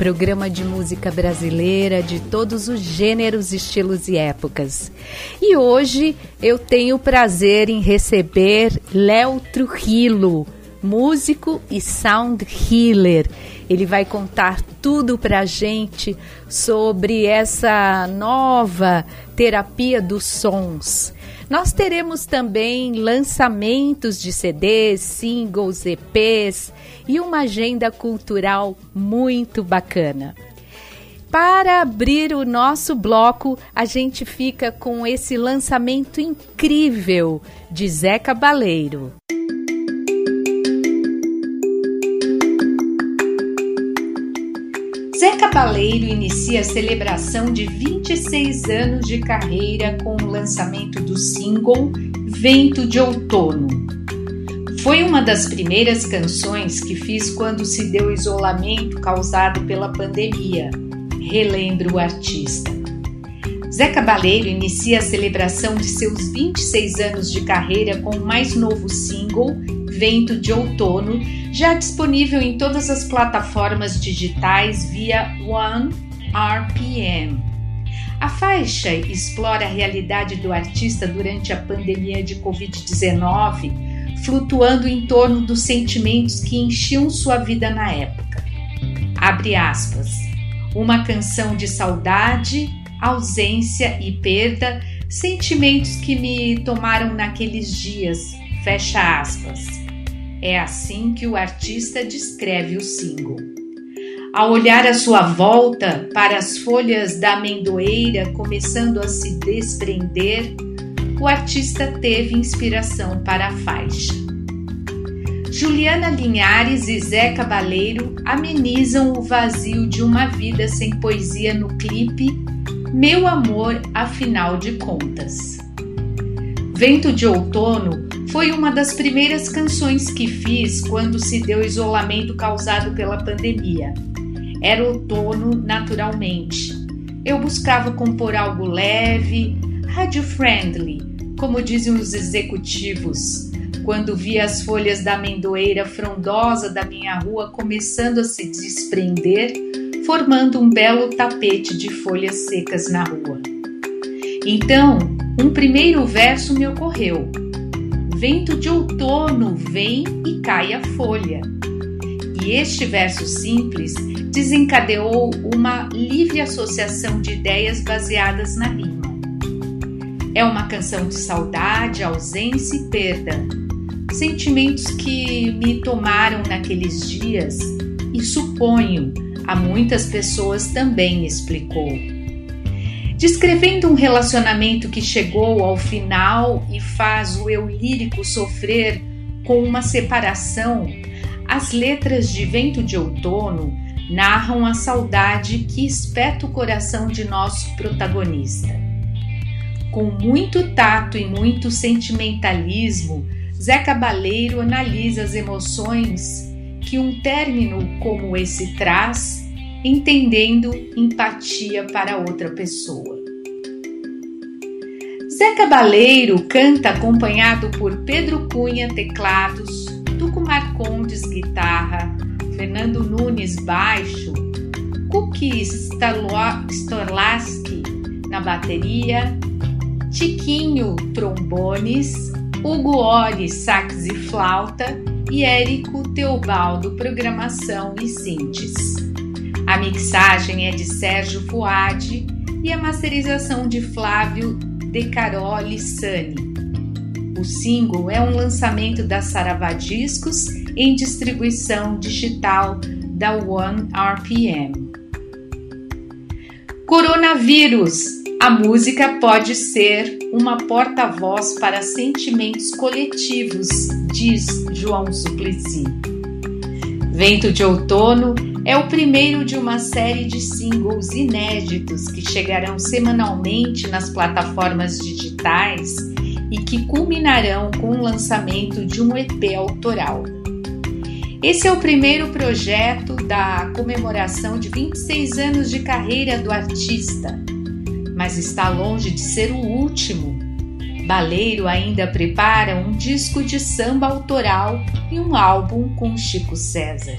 programa de música brasileira de todos os gêneros, estilos e épocas. E hoje eu tenho o prazer em receber Léo Trujillo, músico e sound healer. Ele vai contar tudo pra gente sobre essa nova terapia dos sons. Nós teremos também lançamentos de CDs, singles, EPs e uma agenda cultural muito bacana. Para abrir o nosso bloco, a gente fica com esse lançamento incrível de Zé Cabaleiro. Zé Cabaleiro inicia a celebração de 26 anos de carreira com o lançamento do single Vento de Outono. Foi uma das primeiras canções que fiz quando se deu o isolamento causado pela pandemia, relembra o artista. Zé Cabaleiro inicia a celebração de seus 26 anos de carreira com o mais novo single, Vento de Outono, já disponível em todas as plataformas digitais via One RPM. A faixa explora a realidade do artista durante a pandemia de Covid-19, flutuando em torno dos sentimentos que enchiam sua vida na época. Abre aspas. Uma canção de saudade, ausência e perda, sentimentos que me tomaram naqueles dias. Fecha aspas. É assim que o artista descreve o single. Ao olhar à sua volta para as folhas da amendoeira começando a se desprender, o artista teve inspiração para a faixa. Juliana Linhares e Zé Cabaleiro amenizam o vazio de uma vida sem poesia no clipe Meu Amor, afinal de contas. Vento de Outono foi uma das primeiras canções que fiz quando se deu isolamento causado pela pandemia. Era outono naturalmente. Eu buscava compor algo leve, radio-friendly, como dizem os executivos, quando vi as folhas da amendoeira frondosa da minha rua começando a se desprender, formando um belo tapete de folhas secas na rua. Então, um primeiro verso me ocorreu vento de outono vem e cai a folha. E este verso simples desencadeou uma livre associação de ideias baseadas na rima. É uma canção de saudade, ausência e perda, sentimentos que me tomaram naqueles dias e suponho a muitas pessoas também explicou descrevendo um relacionamento que chegou ao final e faz o eu lírico sofrer com uma separação, as letras de Vento de Outono narram a saudade que espeta o coração de nosso protagonista. Com muito tato e muito sentimentalismo, Zé Cabaleiro analisa as emoções que um término como esse traz entendendo empatia para outra pessoa. Zé Cabaleiro canta acompanhado por Pedro Cunha teclados, Tuco Marcondes guitarra, Fernando Nunes baixo, Kuki Storlaski na bateria, Tiquinho trombones, Hugo Ori sax e flauta e Érico Teobaldo programação e sintes. A mixagem é de Sérgio Fuad e a masterização de Flávio De Caroli Sani. O single é um lançamento da Saravá Discos em distribuição digital da One RPM. Coronavírus. A música pode ser uma porta-voz para sentimentos coletivos, diz João Suplicy. Vento de Outono é o primeiro de uma série de singles inéditos que chegarão semanalmente nas plataformas digitais e que culminarão com o lançamento de um EP autoral. Esse é o primeiro projeto da comemoração de 26 anos de carreira do artista, mas está longe de ser o último. Baleiro ainda prepara um disco de samba autoral e um álbum com Chico César.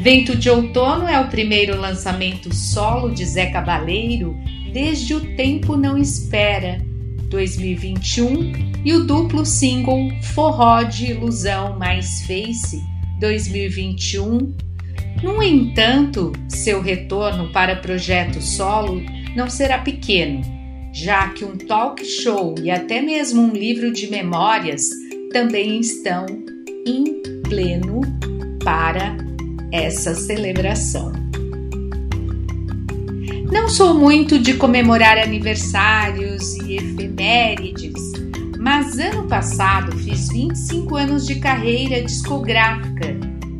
Vento de Outono é o primeiro lançamento solo de Zé Cabaleiro desde O Tempo Não Espera, 2021, e o duplo single Forró de Ilusão mais Face, 2021. No entanto, seu retorno para projeto solo não será pequeno, já que um talk show e até mesmo um livro de memórias também estão em pleno para essa celebração. Não sou muito de comemorar aniversários e efemérides, mas ano passado fiz 25 anos de carreira discográfica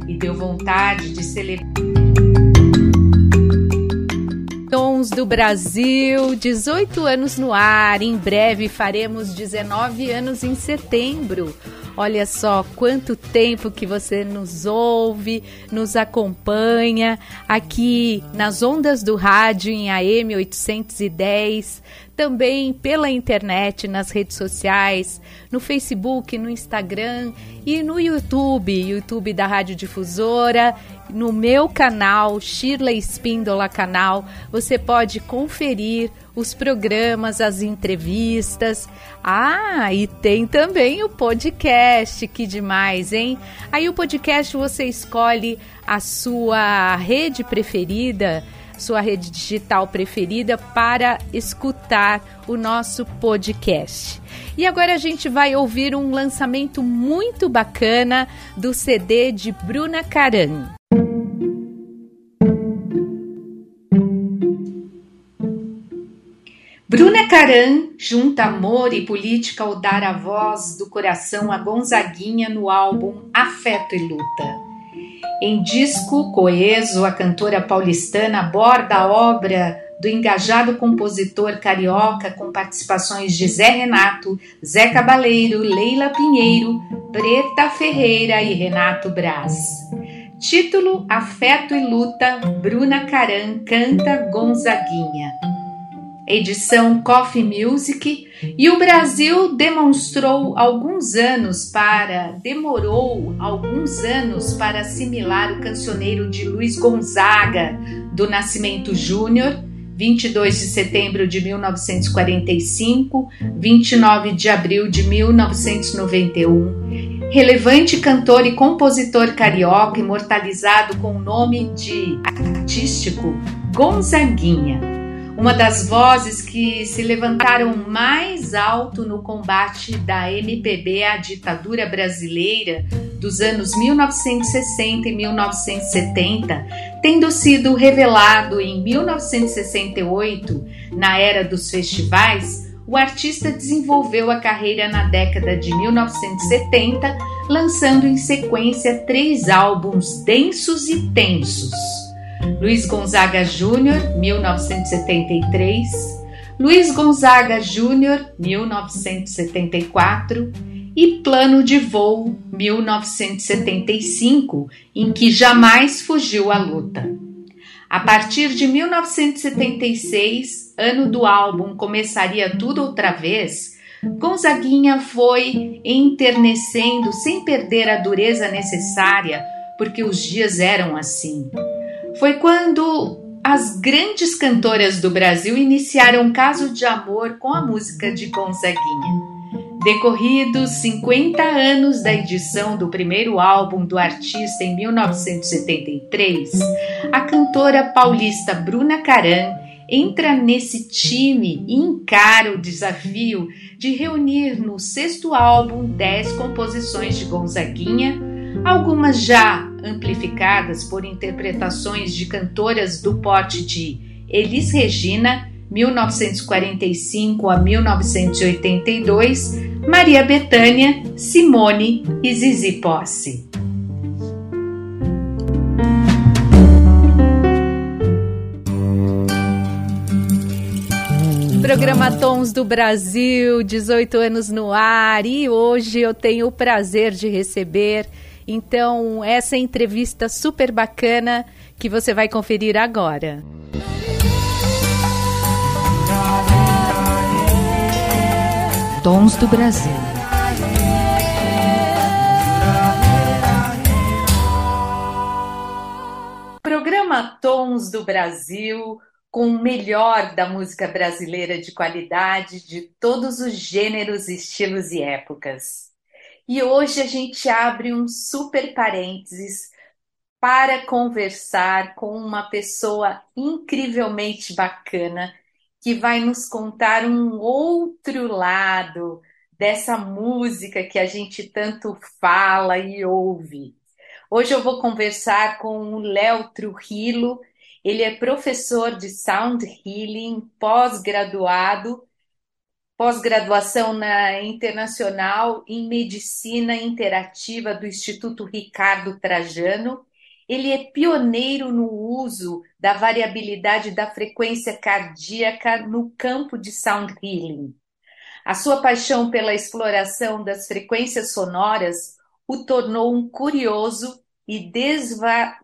e deu vontade de celebrar. Tons do Brasil, 18 anos no ar, em breve faremos 19 anos em setembro. Olha só quanto tempo que você nos ouve, nos acompanha aqui nas ondas do rádio em AM 810, também pela internet, nas redes sociais, no Facebook, no Instagram e no YouTube, YouTube da Rádio Difusora no meu canal, Shirley Espíndola Canal, você pode conferir os programas, as entrevistas. Ah, e tem também o podcast, que demais, hein? Aí o podcast você escolhe a sua rede preferida, sua rede digital preferida para escutar o nosso podcast. E agora a gente vai ouvir um lançamento muito bacana do CD de Bruna Caran. Bruna Caran junta amor e política ao dar a voz do coração a Gonzaguinha no álbum Afeto e Luta. Em disco coeso, a cantora paulistana aborda a obra do engajado compositor carioca com participações de Zé Renato, Zé Cabaleiro, Leila Pinheiro, Preta Ferreira e Renato Braz. Título Afeto e Luta, Bruna Caran canta Gonzaguinha edição Coffee Music, e o Brasil demonstrou alguns anos para, demorou alguns anos para assimilar o cancioneiro de Luiz Gonzaga, do Nascimento Júnior, 22 de setembro de 1945, 29 de abril de 1991. Relevante cantor e compositor carioca imortalizado com o nome de artístico Gonzaguinha uma das vozes que se levantaram mais alto no combate da MPB à ditadura brasileira dos anos 1960 e 1970, tendo sido revelado em 1968, na era dos festivais, o artista desenvolveu a carreira na década de 1970, lançando em sequência três álbuns densos e tensos. Luiz Gonzaga Júnior, 1973, Luiz Gonzaga Júnior, 1974 e Plano de Voo, 1975, em que jamais fugiu à luta. A partir de 1976, ano do álbum Começaria Tudo Outra Vez, Gonzaguinha foi enternecendo sem perder a dureza necessária, porque os dias eram assim foi quando as grandes cantoras do Brasil iniciaram um caso de amor com a música de Gonzaguinha. Decorridos 50 anos da edição do primeiro álbum do artista em 1973, a cantora paulista Bruna Caran entra nesse time e encara o desafio de reunir no sexto álbum 10 composições de Gonzaguinha, algumas já amplificadas por interpretações de cantoras do porte de Elis Regina, 1945 a 1982, Maria Bethânia, Simone e Zizi Posse. Programa Tons do Brasil, 18 anos no ar, e hoje eu tenho o prazer de receber então, essa entrevista super bacana que você vai conferir agora. Tons do Brasil. Programa Tons do Brasil com o melhor da música brasileira de qualidade de todos os gêneros, estilos e épocas. E hoje a gente abre um super parênteses para conversar com uma pessoa incrivelmente bacana que vai nos contar um outro lado dessa música que a gente tanto fala e ouve. Hoje eu vou conversar com o Léo Trujillo, ele é professor de Sound Healing, pós-graduado, pós-graduação na Internacional em Medicina Interativa do Instituto Ricardo Trajano. Ele é pioneiro no uso da variabilidade da frequência cardíaca no campo de Sound Healing. A sua paixão pela exploração das frequências sonoras o tornou um curioso e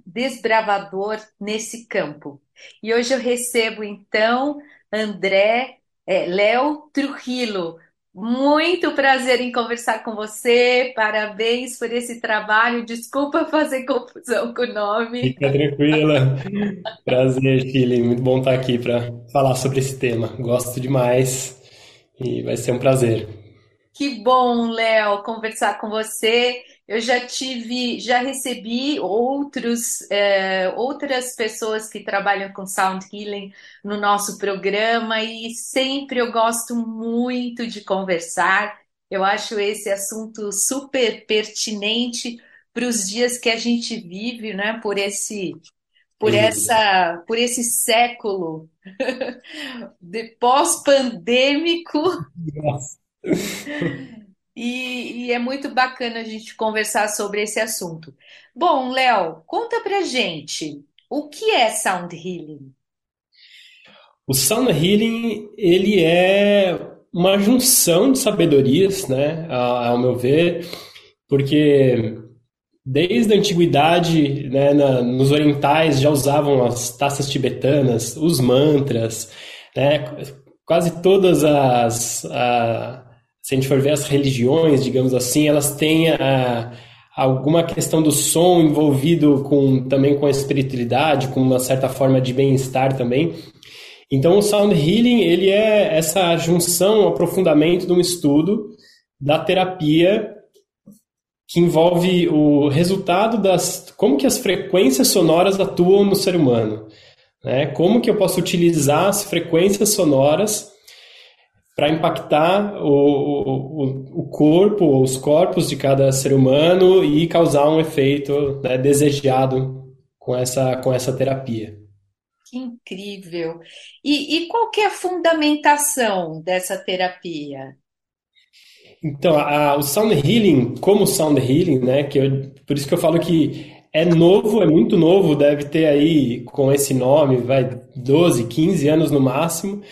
desbravador nesse campo. E hoje eu recebo então André é, Léo Trujillo. Muito prazer em conversar com você. Parabéns por esse trabalho. Desculpa fazer confusão com o nome. Fica tranquila. Prazer, Chile. Muito bom estar aqui para falar sobre esse tema. Gosto demais e vai ser um prazer. Que bom, Léo, conversar com você. Eu já tive, já recebi outros, é, outras pessoas que trabalham com sound healing no nosso programa e sempre eu gosto muito de conversar. Eu acho esse assunto super pertinente para os dias que a gente vive, né? Por esse, por essa, por esse século de pós-pandêmico. E, e, é muito bacana a gente conversar sobre esse assunto. Bom, Léo, conta pra gente, o que é Sound Healing? O Sound Healing, ele é uma junção de sabedorias, né, ao meu ver, porque desde a antiguidade, né, na, nos orientais já usavam as taças tibetanas, os mantras, né, quase todas as... A, se a gente for ver as religiões, digamos assim, elas têm a, alguma questão do som envolvido com também com a espiritualidade, com uma certa forma de bem-estar também. Então, o sound healing ele é essa junção, um aprofundamento de um estudo da terapia que envolve o resultado das como que as frequências sonoras atuam no ser humano, né? Como que eu posso utilizar as frequências sonoras para impactar o, o, o corpo, os corpos de cada ser humano e causar um efeito né, desejado com essa, com essa terapia. Que incrível! E, e qual que é a fundamentação dessa terapia? Então, a, o Sound Healing, como Sound Healing, né, que eu, por isso que eu falo que é novo, é muito novo, deve ter aí com esse nome, vai 12, 15 anos no máximo,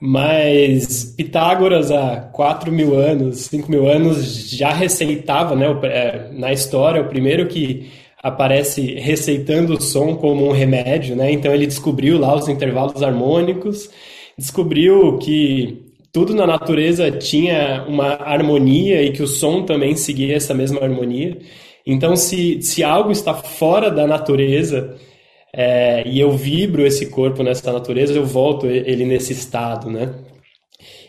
mas Pitágoras, há 4 mil anos, 5 mil anos, já receitava, né, é, na história, o primeiro que aparece receitando o som como um remédio, né? Então ele descobriu lá os intervalos harmônicos, descobriu que tudo na natureza tinha uma harmonia e que o som também seguia essa mesma harmonia. Então, se, se algo está fora da natureza, é, e eu vibro esse corpo nessa natureza, eu volto ele nesse estado, né?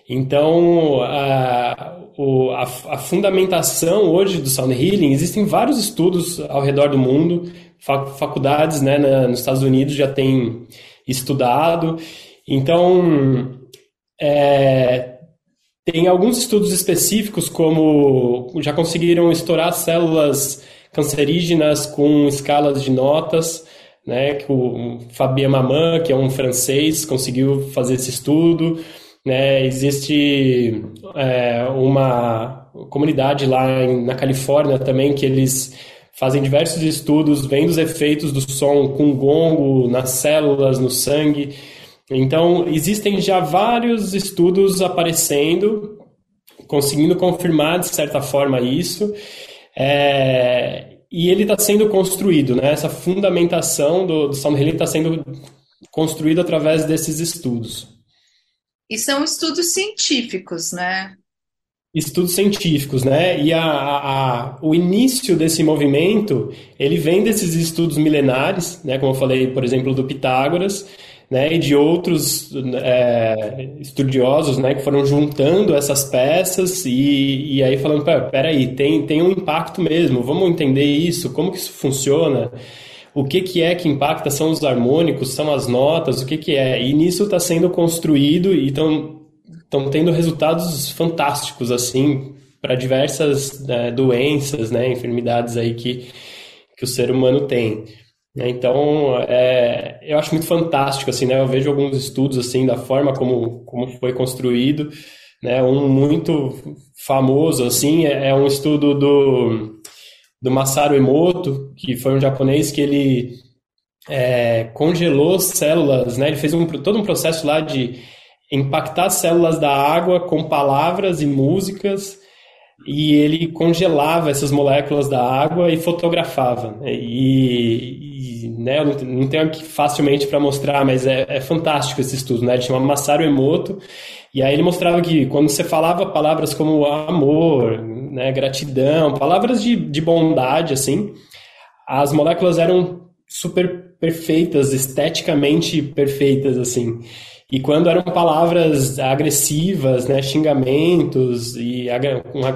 Então, a, a, a, fundamentação hoje do Sound Healing, existem vários estudos ao redor do mundo, faculdades né, na, nos Estados Unidos já têm estudado. Então, é, tem alguns estudos específicos, como já conseguiram estourar células cancerígenas com escalas de notas, né, que o Fabien Maman, que é um francês, conseguiu fazer esse estudo. Né, existe é, uma comunidade lá em, na Califórnia também que eles fazem diversos estudos vendo os efeitos do som com gongo nas células, no sangue. Então, existem já vários estudos aparecendo, conseguindo confirmar, de certa forma, isso. É, e ele está sendo construído, né? essa fundamentação do, do sound healing está sendo construída através desses estudos. E são estudos científicos, né? Estudos científicos, né? E a, a, o início desse movimento, ele vem desses estudos milenares, né? Como eu falei, por exemplo, do Pitágoras, né, e de outros é, estudiosos né, que foram juntando essas peças e, e aí falando, peraí, tem, tem um impacto mesmo, vamos entender isso, como que isso funciona, o que, que é que impacta, são os harmônicos, são as notas, o que, que é, e nisso está sendo construído e estão tendo resultados fantásticos, assim, para diversas né, doenças, né, enfermidades aí que, que o ser humano tem. Né? Então, é, eu acho muito fantástico, assim, né? Eu vejo alguns estudos, assim, da forma como, como foi construído, né? Um muito famoso, assim, é, é um estudo do, do Masaru Emoto, que foi um japonês que ele é, congelou células, né? Ele fez um, todo um processo lá de impactar células da água com palavras e músicas e ele congelava essas moléculas da água e fotografava. E, né, eu não, tenho aqui facilmente para mostrar, mas é, é, fantástico esse estudo, né? Ele chama Masaru Emoto, e aí ele mostrava que quando você falava palavras como amor, né, gratidão, palavras de, de bondade, assim, as moléculas eram super perfeitas, esteticamente perfeitas, assim. E quando eram palavras agressivas, né, xingamentos e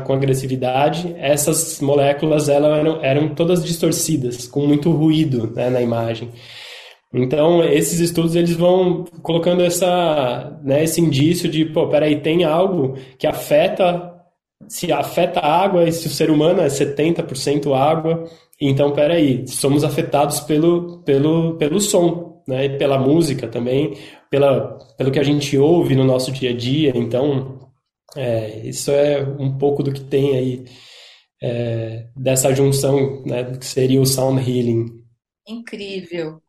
com agressividade, essas moléculas eram, eram todas distorcidas, com muito ruído né, na imagem. Então, esses estudos eles vão colocando essa, né, esse indício de, pô, peraí, tem algo que afeta, se afeta a água e se o ser humano é 70% água, então, peraí, somos afetados pelo, pelo, pelo som, né, pela música também, pela, pelo que a gente ouve no nosso dia a dia. Então, é, isso é um pouco do que tem aí é, dessa junção, né, do que seria o sound healing. Incrível.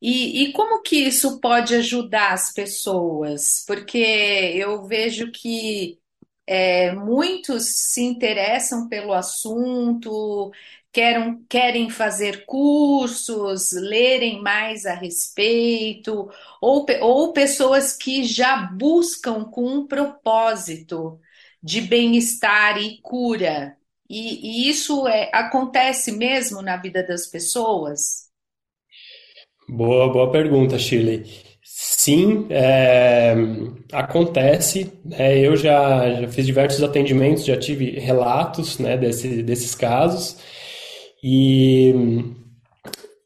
E, e como que isso pode ajudar as pessoas? Porque eu vejo que é, muitos se interessam pelo assunto, querem, querem fazer cursos, lerem mais a respeito, ou, ou pessoas que já buscam com um propósito de bem-estar e cura. E, e isso é, acontece mesmo na vida das pessoas? Boa, boa pergunta, Shirley. Sim, é, acontece. É, eu já, já fiz diversos atendimentos, já tive relatos né, desse, desses casos. E,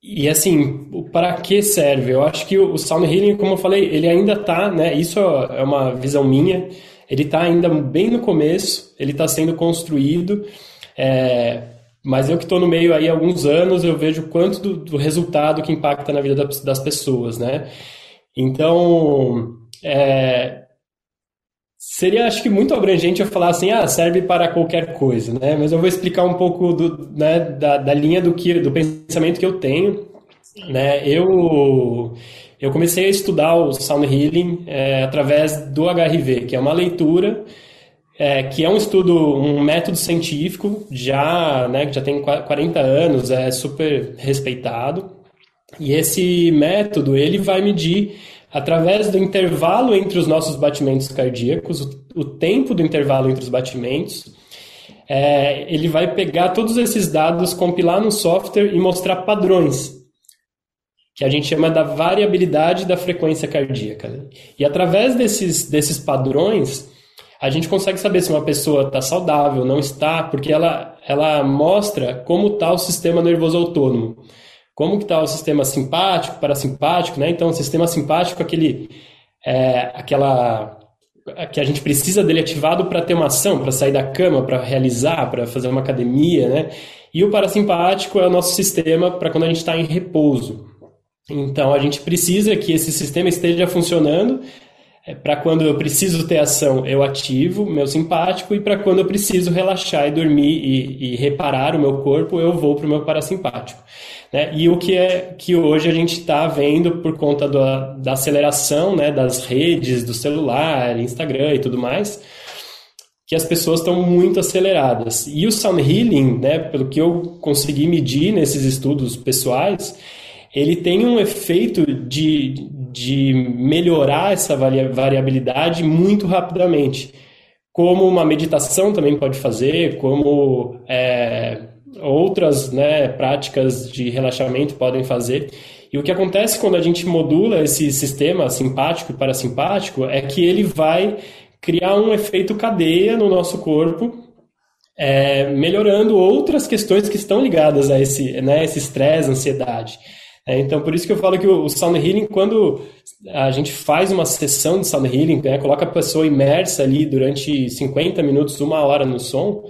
e assim, para que serve? Eu acho que o sound healing, como eu falei, ele ainda está, né? Isso é uma visão minha. Ele está ainda bem no começo, ele está sendo construído. É, mas eu que estou no meio aí há alguns anos, eu vejo quanto do, do resultado que impacta na vida das, das pessoas, né? Então, é, Seria, acho que, muito abrangente eu falar assim, ah, serve para qualquer coisa, né? Mas eu vou explicar um pouco do, né, da, da linha do, que, do pensamento que eu tenho. Sim. Né? Eu, eu comecei a estudar o Sound Healing é, através do HRV, que é uma leitura, é, que é um estudo, um método científico, já, né, que já tem 40 anos, é super respeitado. E esse método, ele vai medir através do intervalo entre os nossos batimentos cardíacos, o, o tempo do intervalo entre os batimentos, é, ele vai pegar todos esses dados, compilar no software e mostrar padrões, que a gente chama da variabilidade da frequência cardíaca. E através desses, desses padrões, a gente consegue saber se uma pessoa está saudável, não está, porque ela, ela mostra como está o sistema nervoso autônomo como que está o sistema simpático, parasimpático, né? Então, o sistema simpático, aquele, é, aquela que a gente precisa dele ativado para ter uma ação, para sair da cama, para realizar, para fazer uma academia, né? E o parasimpático é o nosso sistema para quando a gente está em repouso. Então, a gente precisa que esse sistema esteja funcionando é, para quando eu preciso ter ação, eu ativo meu simpático, e para quando eu preciso relaxar e dormir e, e reparar o meu corpo, eu vou para o meu parasimpático. Né? E o que é que hoje a gente está vendo por conta da, da aceleração né, das redes, do celular, Instagram e tudo mais, que as pessoas estão muito aceleradas. E o sound healing, né, pelo que eu consegui medir nesses estudos pessoais, ele tem um efeito de, de melhorar essa variabilidade muito rapidamente. Como uma meditação também pode fazer, como é, outras né, práticas de relaxamento podem fazer. E o que acontece quando a gente modula esse sistema simpático e parasimpático é que ele vai criar um efeito cadeia no nosso corpo, é, melhorando outras questões que estão ligadas a esse né, estresse, ansiedade. É, então, por isso que eu falo que o, sound healing, quando a gente faz uma sessão de sound healing, né, coloca a pessoa imersa ali durante 50 minutos, uma hora no som,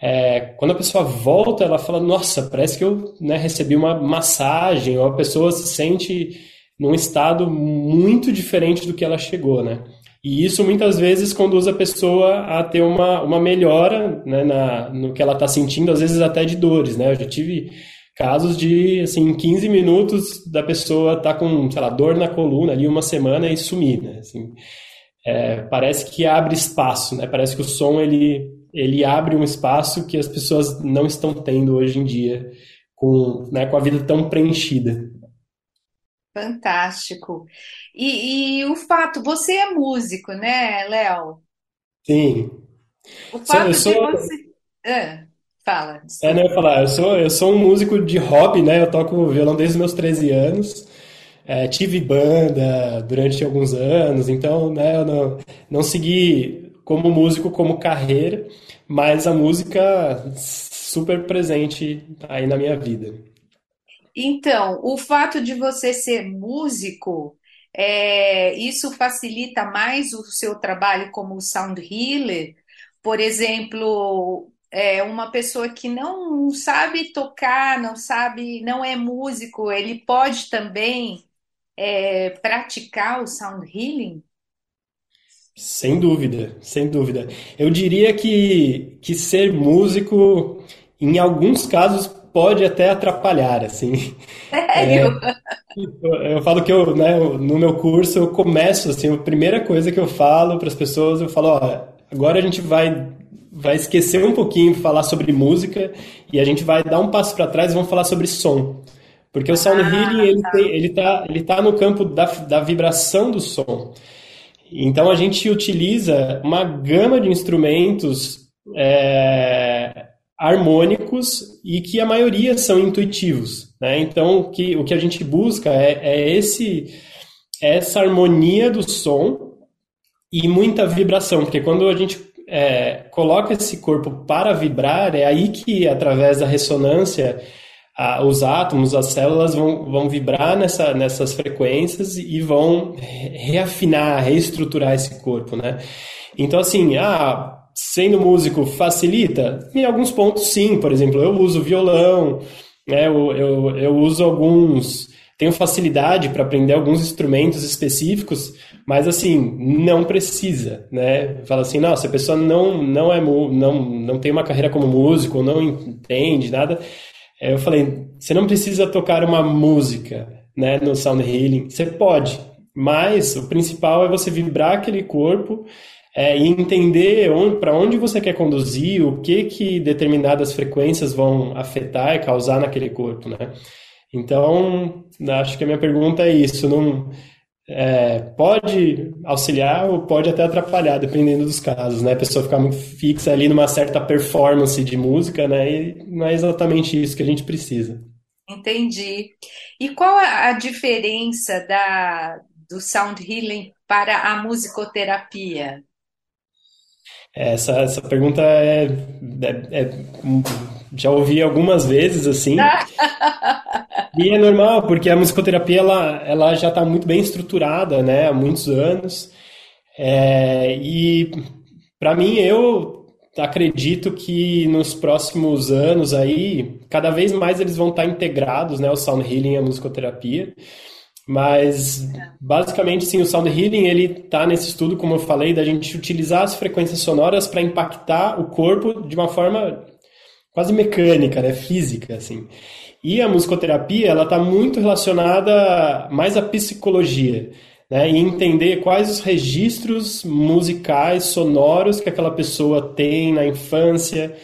é, quando a pessoa volta, ela fala: Nossa, parece que eu né, recebi uma massagem, ou a pessoa se sente num estado muito diferente do que ela chegou, né? E isso muitas vezes conduz a pessoa a ter uma, uma melhora né, na, no que ela está sentindo, às vezes até de dores, né? Eu já tive casos de, assim, 15 minutos da pessoa estar tá com, sei lá, dor na coluna ali uma semana e sumir, né? Assim, é, parece que abre espaço, né? Parece que o som, ele, ele abre um espaço que as pessoas não estão tendo hoje em dia com, né, com a vida tão preenchida. Fantástico. E, e o fato, você é músico, né, Léo? Sim. O fato sou, de você... Ah. Fala. É, não, eu falar, eu sou, eu sou um músico de hobby, né? Eu toco violão desde os meus 13 anos. É, tive banda durante alguns anos, então né, eu não, não segui como músico, como carreira, mas a música super presente aí na minha vida. Então, o fato de você ser músico, é, isso facilita mais o seu trabalho como sound healer? Por exemplo, é, uma pessoa que não sabe tocar, não sabe, não é músico, ele pode também é, praticar o sound healing? Sem dúvida, sem dúvida. Eu diria que, que ser músico, em alguns casos, pode até atrapalhar, assim. Sério? É, eu, eu, falo que eu, né, no meu curso eu começo, assim, a primeira coisa que eu falo para as pessoas, eu falo, ó, agora a gente vai vai esquecer um pouquinho falar sobre música e a gente vai dar um passo para trás e vamos falar sobre som. Porque o sound ah, healing ele, tá. tem, ele, tá, ele tá no campo da, da vibração do som. Então a gente utiliza uma gama de instrumentos é, harmônicos e que a maioria são intuitivos. Né? Então o que, o que a gente busca é, é esse, essa harmonia do som e muita vibração, porque quando a gente é, coloca esse corpo para vibrar, é aí que, através da ressonância, a, os átomos, as células vão, vão vibrar nessa, nessas frequências e vão reafinar, reestruturar esse corpo, né? Então, assim, ah, sendo músico facilita? Em alguns pontos, sim. Por exemplo, eu uso violão, né? eu, eu, eu uso alguns tenho facilidade para aprender alguns instrumentos específicos, mas assim, não precisa, né? Fala assim, não, a pessoa não, não, é, não, não tem uma carreira como músico, não entende nada, eu falei, você não precisa tocar uma música, né, no sound healing, você pode, mas o principal é você vibrar aquele corpo é, e entender para onde você quer conduzir, o que que determinadas frequências vão afetar e causar naquele corpo, né? Então, acho que a minha pergunta é isso. Não, é, pode auxiliar ou pode até atrapalhar, dependendo dos casos, né? A pessoa ficar muito fixa ali numa certa performance de música, né? E não é exatamente isso que a gente precisa. Entendi. E qual a diferença da, do sound healing para a musicoterapia? Essa, essa pergunta é, é, é já ouvi algumas vezes assim. e é normal, porque a musicoterapia ela, ela já está muito bem estruturada, né, há muitos anos. É, e para mim eu acredito que nos próximos anos aí, cada vez mais eles vão estar integrados, né, o sound healing e a musicoterapia. Mas basicamente, sim, o sound healing ele está nesse estudo, como eu falei, da gente utilizar as frequências sonoras para impactar o corpo de uma forma quase mecânica, né, física, assim. E a musicoterapia ela está muito relacionada mais à psicologia, né, e entender quais os registros musicais sonoros que aquela pessoa tem na infância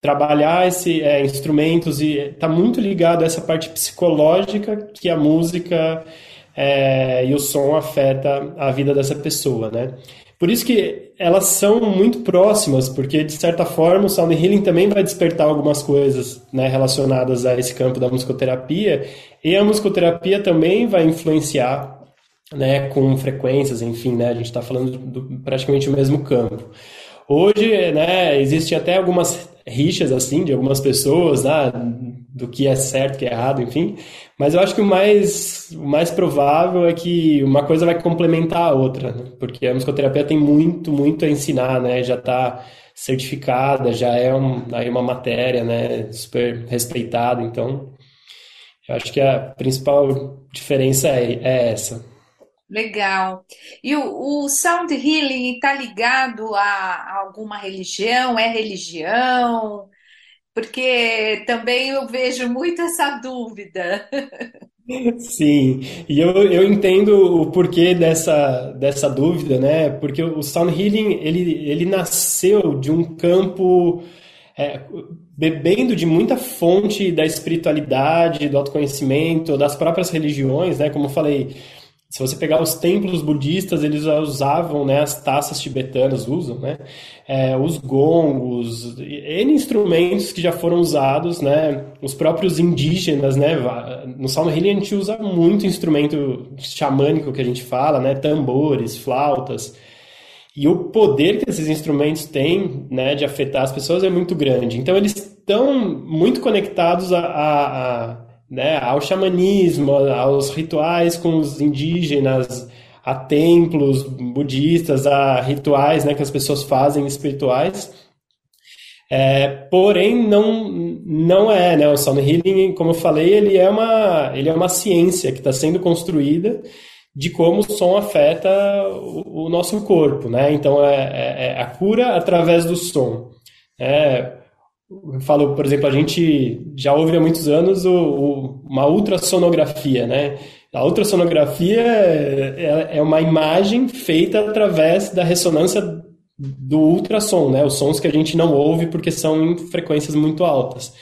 trabalhar esse é, instrumentos e está muito ligado a essa parte psicológica que a música é, e o som afeta a vida dessa pessoa, né? Por isso que elas são muito próximas, porque de certa forma o sound healing também vai despertar algumas coisas né, relacionadas a esse campo da musicoterapia, e a musicoterapia também vai influenciar né, com frequências, enfim, né, a gente está falando do praticamente o mesmo campo. Hoje, né, existe até algumas rixas assim de algumas pessoas, né, do que é certo, que é errado, enfim. Mas eu acho que o mais, o mais provável é que uma coisa vai complementar a outra, né? porque a musicoterapia tem muito, muito a ensinar, né? Já está certificada, já é um, aí uma matéria, né? Super respeitada, então eu acho que a principal diferença é, é essa. Legal. E o, o sound healing está ligado a, a alguma religião? É religião? Porque também eu vejo muito essa dúvida. Sim, e eu, eu entendo o porquê dessa, dessa dúvida, né? Porque o sound healing ele, ele nasceu de um campo é, bebendo de muita fonte da espiritualidade, do autoconhecimento, das próprias religiões, né? Como eu falei, se você pegar os templos budistas, eles usavam né, as taças tibetanas, usam, né, é, os gongos, N instrumentos que já foram usados, né, os próprios indígenas, né, no Sound Healing a gente usa muito instrumento xamânico que a gente fala, né, tambores, flautas, e o poder que esses instrumentos têm né, de afetar as pessoas é muito grande. Então eles estão muito conectados a, a né, ao xamanismo, aos rituais com os indígenas, a templos budistas, a rituais né, que as pessoas fazem espirituais. É, porém, não, não é, né? O Sound Healing, como eu falei, ele é uma, ele é uma ciência que está sendo construída de como o som afeta o, o nosso corpo, né? Então, é, é, é, a cura através do som. É, eu falo, por exemplo, a gente já ouve há muitos anos o, o, uma ultrassonografia, né? A ultrassonografia é, é uma imagem feita através da ressonância do ultrassom, né? Os sons que a gente não ouve porque são em frequências muito altas.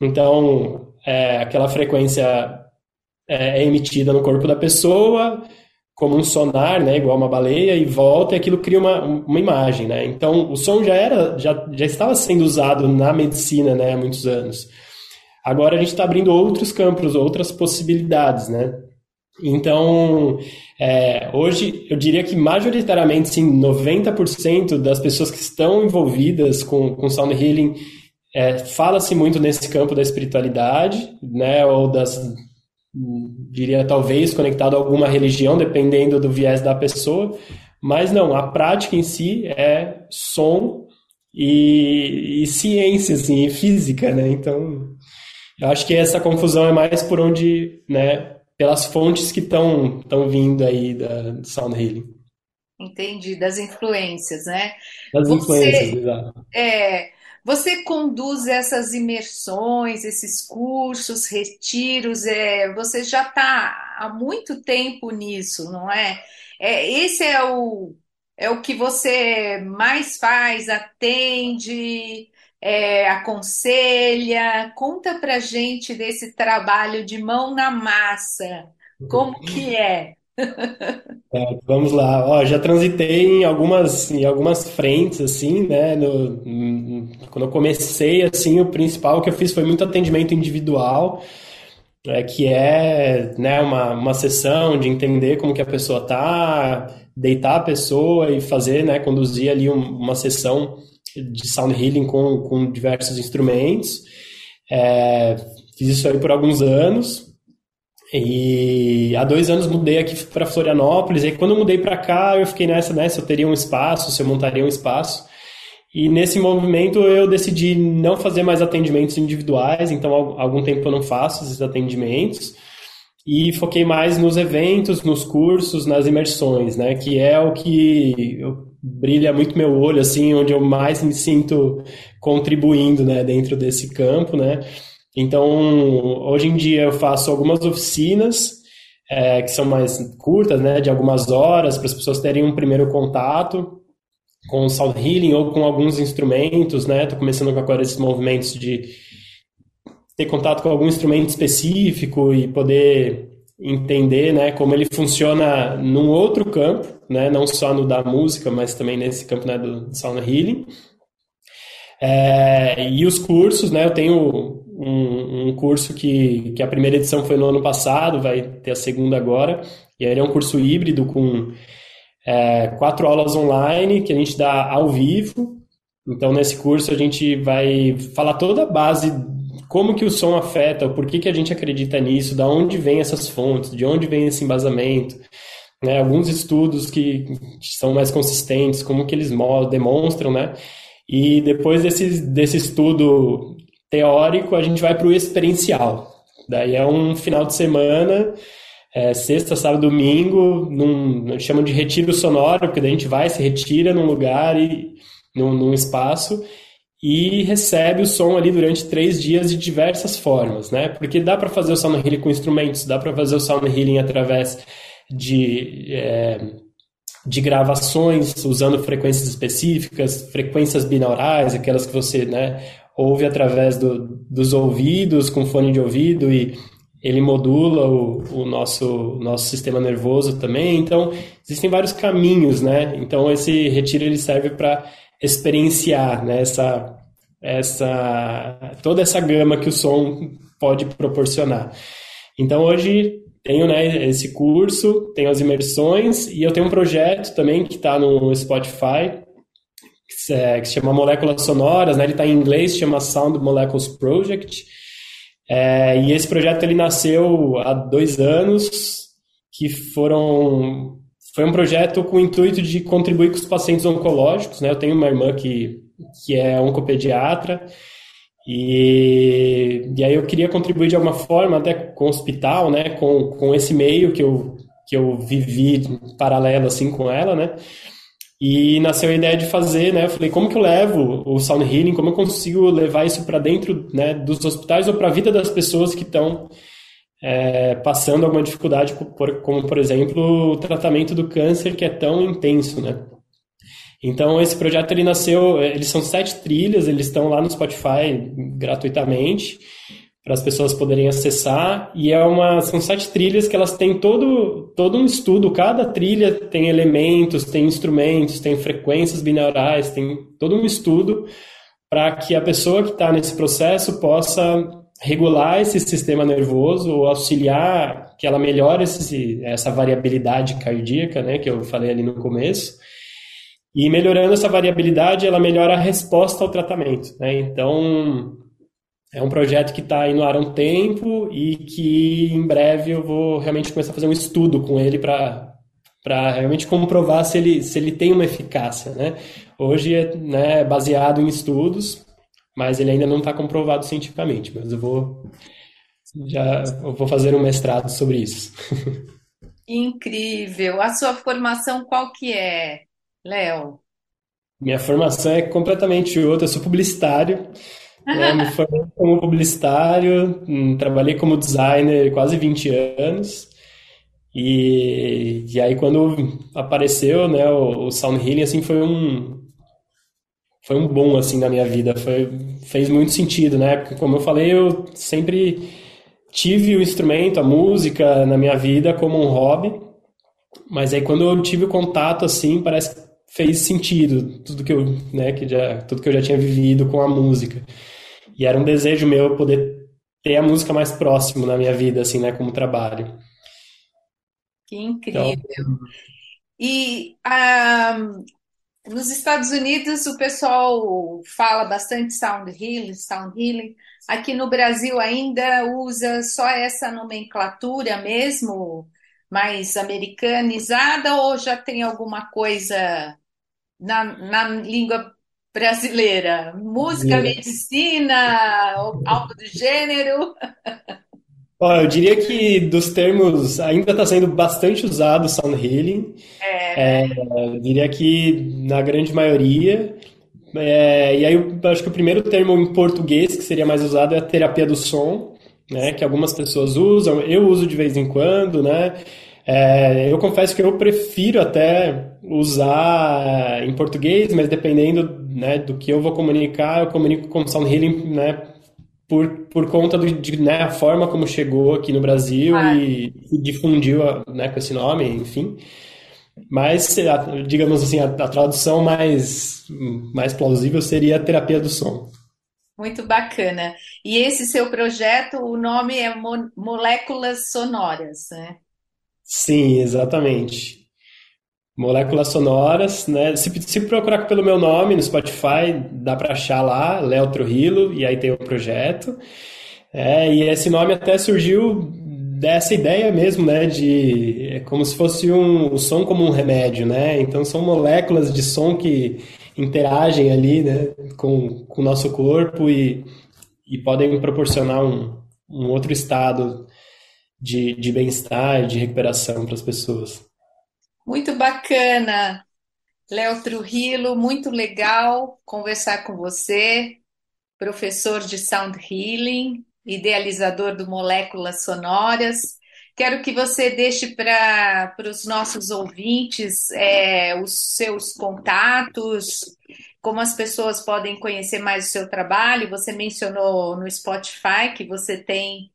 Então, é, aquela frequência é, é emitida no corpo da pessoa, como um sonar, né, igual uma baleia, e volta e aquilo cria uma, uma imagem, né? Então, o som já era, já, já estava sendo usado na medicina, né, há muitos anos. Agora a gente está abrindo outros campos, outras possibilidades, né? Então, é, hoje eu diria que majoritariamente, sim, 90% das pessoas que estão envolvidas com, com sound healing é, fala-se muito nesse campo da espiritualidade, né, ou das diria talvez conectado a alguma religião, dependendo do viés da pessoa, mas não, a prática em si é som e, e ciência, assim, e física, né? Então, eu acho que essa confusão é mais por onde, né, pelas fontes que estão vindo aí da, do Sound Healing. Entendi, das influências, né? Das Você, influências, exato. É, você conduz essas imersões, esses cursos, retiros, é, você já está há muito tempo nisso, não é? é? Esse é o, é o que você mais faz, atende, é, aconselha. Conta pra gente desse trabalho de mão na massa. Como que é? É, vamos lá, Ó, já transitei em algumas, em algumas frentes, assim, né? No, quando eu comecei, assim, o principal que eu fiz foi muito atendimento individual, é, que é né, uma, uma sessão de entender como que a pessoa tá, deitar a pessoa e fazer, né, conduzir ali um, uma sessão de sound healing com, com diversos instrumentos. É, fiz isso aí por alguns anos. E há dois anos mudei aqui para Florianópolis. E quando eu mudei para cá, eu fiquei nessa, né? Se eu teria um espaço, se eu montaria um espaço. E nesse movimento eu decidi não fazer mais atendimentos individuais. Então, há algum tempo eu não faço esses atendimentos. e foquei mais nos eventos, nos cursos, nas imersões, né? Que é o que brilha muito meu olho, assim, onde eu mais me sinto contribuindo, né? Dentro desse campo, né? Então, hoje em dia eu faço algumas oficinas é, que são mais curtas, né? De algumas horas, para as pessoas terem um primeiro contato com o sound healing ou com alguns instrumentos, né? Estou começando com agora esses movimentos de ter contato com algum instrumento específico e poder entender né, como ele funciona num outro campo, né, não só no da música, mas também nesse campo né, do, do Sound Healing. É, e os cursos, né, eu tenho um, um, curso que, que a primeira edição foi no ano passado, vai ter a segunda agora, e aí é um curso híbrido com é, quatro aulas online que a gente dá ao vivo. Então, nesse curso, a gente vai falar toda a base como que o som afeta, por que, que a gente acredita nisso, da onde vem essas fontes, de onde vem esse embasamento, né? alguns estudos que, são mais consistentes, como que eles demonstram, né? E depois desse, desse estudo teórico, a gente vai para o experiencial. Daí é um final de semana, é, sexta, sábado, domingo, num, chamam de retiro sonoro, porque daí a gente vai, se retira num lugar e num, num espaço e recebe o som ali durante três dias de diversas formas, né? Porque dá para fazer o sound healing com instrumentos, dá para fazer o sound healing através de, é, de gravações, usando frequências específicas, frequências binaurais, aquelas que você né, ouve através do, dos ouvidos, com fone de ouvido e ele modula o, o nosso, nosso sistema nervoso também. Então, existem vários caminhos, né? Então, esse retiro ele serve para experienciar né, essa, essa, toda essa gama que o som pode proporcionar. Então, hoje tenho né, esse curso, tenho as imersões e eu tenho um projeto também que está no Spotify, que se, é, que se chama Moléculas Sonoras, né, ele está em inglês, chama Sound Molecules Project. É, e esse projeto ele nasceu há dois anos, que foram foi um projeto com o intuito de contribuir com os pacientes oncológicos, né? Eu tenho uma irmã que, que é oncopediatra e, e aí eu queria contribuir de alguma forma até com o hospital, né? Com, com esse meio que eu, que eu vivi paralelo assim com ela, né? E nasceu a ideia de fazer, né? Eu falei, como que eu levo o sound healing, como eu consigo levar isso para dentro né, dos hospitais ou para a vida das pessoas que estão é, passando alguma dificuldade, como por exemplo o tratamento do câncer que é tão intenso, né? Então esse projeto ele nasceu, eles são sete trilhas, eles estão lá no Spotify gratuitamente para as pessoas poderem acessar e é uma são sete trilhas que elas têm todo todo um estudo, cada trilha tem elementos, tem instrumentos, tem frequências binaurais, tem todo um estudo para que a pessoa que está nesse processo possa regular esse sistema nervoso ou auxiliar que ela melhore esse, essa variabilidade cardíaca, né, que eu falei ali no começo. E melhorando essa variabilidade, ela melhora a resposta ao tratamento. Né? Então, é um projeto que está aí no ar há um tempo e que em breve eu vou realmente começar a fazer um estudo com ele para para realmente comprovar se ele, se ele tem uma eficácia. Né? Hoje é né, baseado em estudos, mas ele ainda não está comprovado cientificamente. Mas eu vou já eu vou fazer um mestrado sobre isso. Incrível. A sua formação qual que é, Léo? Minha formação é completamente outra. Eu sou publicitário. Né? Me formei como publicitário, hum, trabalhei como designer quase 20 anos. E, e aí quando apareceu né, o, o Sound Healing, assim, foi um, foi um bom assim na minha vida, foi fez muito sentido, né? Porque como eu falei, eu sempre tive o instrumento, a música na minha vida como um hobby, mas aí quando eu tive o contato assim, parece que fez sentido tudo que eu, né, que já tudo que eu já tinha vivido com a música. E era um desejo meu poder ter a música mais próximo na minha vida assim, né, como trabalho. Que incrível. Então, e ah, nos Estados Unidos, o pessoal fala bastante sound healing, sound healing. Aqui no Brasil ainda usa só essa nomenclatura mesmo, mais americanizada, ou já tem alguma coisa na, na língua brasileira? Música, medicina, algo do gênero? Eu diria que dos termos ainda está sendo bastante usado sound healing. É. É, eu diria que na grande maioria. É, e aí eu acho que o primeiro termo em português que seria mais usado é a terapia do som, né? Que algumas pessoas usam, eu uso de vez em quando, né? É, eu confesso que eu prefiro até usar em português, mas dependendo né, do que eu vou comunicar, eu comunico com sound healing, né, por, por conta do, de né, a forma como chegou aqui no Brasil ah. e, e, difundiu né, com esse nome, enfim. Mas, digamos assim, a, a tradução mais, mais plausível seria a terapia do som. Muito bacana. E esse seu projeto, o nome é Mo Moléculas Sonoras, né? Sim, exatamente. Moléculas sonoras, né? Se, se procurar pelo meu nome no Spotify, dá para achar lá, Léo Trujillo, e aí tem o projeto. É, e esse nome até surgiu dessa ideia mesmo, né? De é como se fosse um, o som como um remédio, né? Então são moléculas de som que interagem ali, né? Com, com o nosso corpo e, e podem proporcionar um, um outro estado de, de bem-estar, de recuperação para as pessoas. Muito bacana, Léo Trujillo, muito legal conversar com você, professor de Sound Healing, idealizador do Moléculas Sonoras. Quero que você deixe para os nossos ouvintes é, os seus contatos, como as pessoas podem conhecer mais o seu trabalho. Você mencionou no Spotify que você tem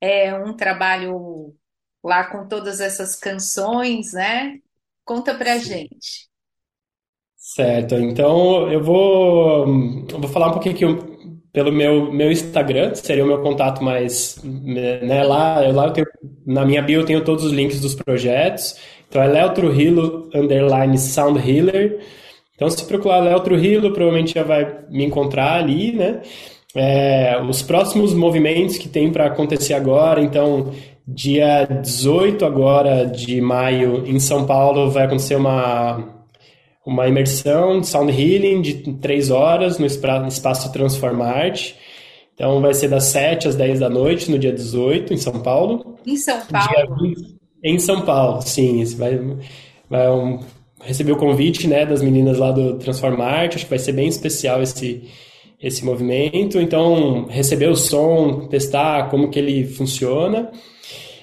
é um trabalho lá com todas essas canções, né? Conta pra gente. Certo, então eu vou, eu vou falar um pouquinho aqui pelo meu, meu Instagram, seria o meu contato mais, né, lá, lá eu tenho, na minha bio eu tenho todos os links dos projetos, então é Léo Trujillo, underline Sound Healer, então se procurar Léo Trujillo, provavelmente já vai me encontrar ali, né, é, os próximos movimentos que tem para acontecer agora, então, dia 18 agora de maio, em São Paulo, vai acontecer uma, uma imersão de Sound Healing de três horas no espaço Transformarte. Então, vai ser das 7 às 10 da noite, no dia 18, em São Paulo. Em São Paulo? 20, em São Paulo, sim. Vai, vai um, receber o convite né, das meninas lá do Transformarte. Acho que vai ser bem especial esse esse movimento. Então, receber o som, testar como que ele funciona,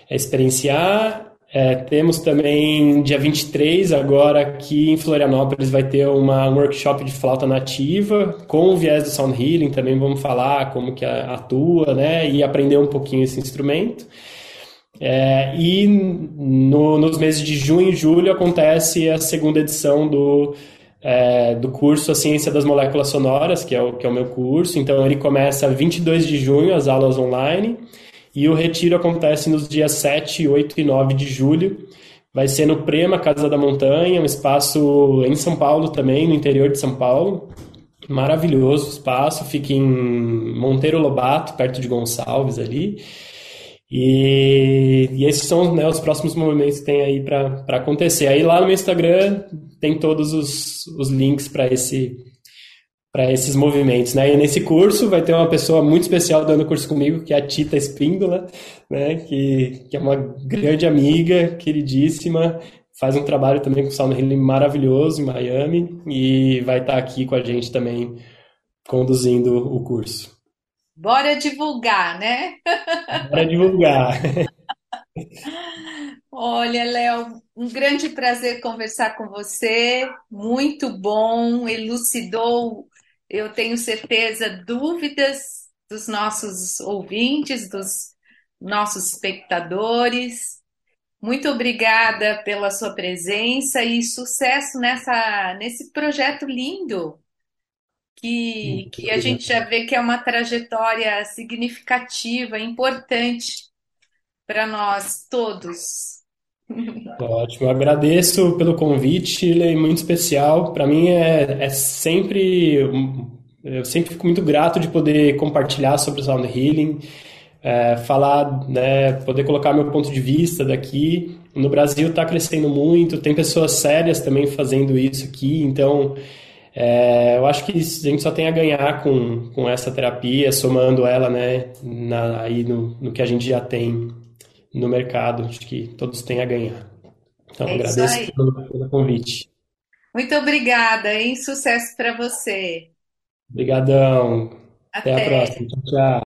experienciar. É, temos também dia 23, agora aqui em Florianópolis, vai ter uma, um workshop de flauta nativa com o viés do Sound Healing. Também vamos falar como que atua, né? E aprender um pouquinho esse instrumento. É, e no, nos meses de junho e julho acontece a segunda edição do é, do curso A Ciência das Moléculas Sonoras, que é, o, que é o meu curso. Então, ele começa 22 de junho, as aulas online, e o retiro acontece nos dias 7, 8 e 9 de julho. Vai ser no Prema Casa da Montanha, um espaço em São Paulo também, no interior de São Paulo. Maravilhoso espaço, fica em Monteiro Lobato, perto de Gonçalves ali. E, e esses são né, os próximos movimentos que tem aí para acontecer. Aí lá no meu Instagram tem todos os, os links para esse para esses movimentos, né? E nesse curso vai ter uma pessoa muito especial dando curso comigo, que é a Tita Espíndola, né? Que, que é uma grande amiga, queridíssima, faz um trabalho também com Sound Healing maravilhoso em Miami e vai estar aqui com a gente também conduzindo o curso. Bora divulgar, né? Bora divulgar. Olha, Léo, um grande prazer conversar com você. Muito bom, elucidou, eu tenho certeza, dúvidas dos nossos ouvintes, dos nossos espectadores. Muito obrigada pela sua presença e sucesso nessa, nesse projeto lindo que, que a gente já vê que é uma trajetória significativa, importante para nós todos. Ótimo, agradeço pelo convite, é muito especial. Para mim é, é sempre. Eu sempre fico muito grato de poder compartilhar sobre o Sound Healing, é, falar, né, poder colocar meu ponto de vista daqui. No Brasil está crescendo muito, tem pessoas sérias também fazendo isso aqui, então É, eu acho que a gente só tem a ganhar com, com essa terapia, somando ela né, na, aí no, no que a gente já tem no mercado. Acho que todos têm a ganhar. Então, é agradeço pelo, pelo convite. Muito obrigada, hein? Sucesso para você. Obrigadão. Até. Até a próxima. Tchau, tchau.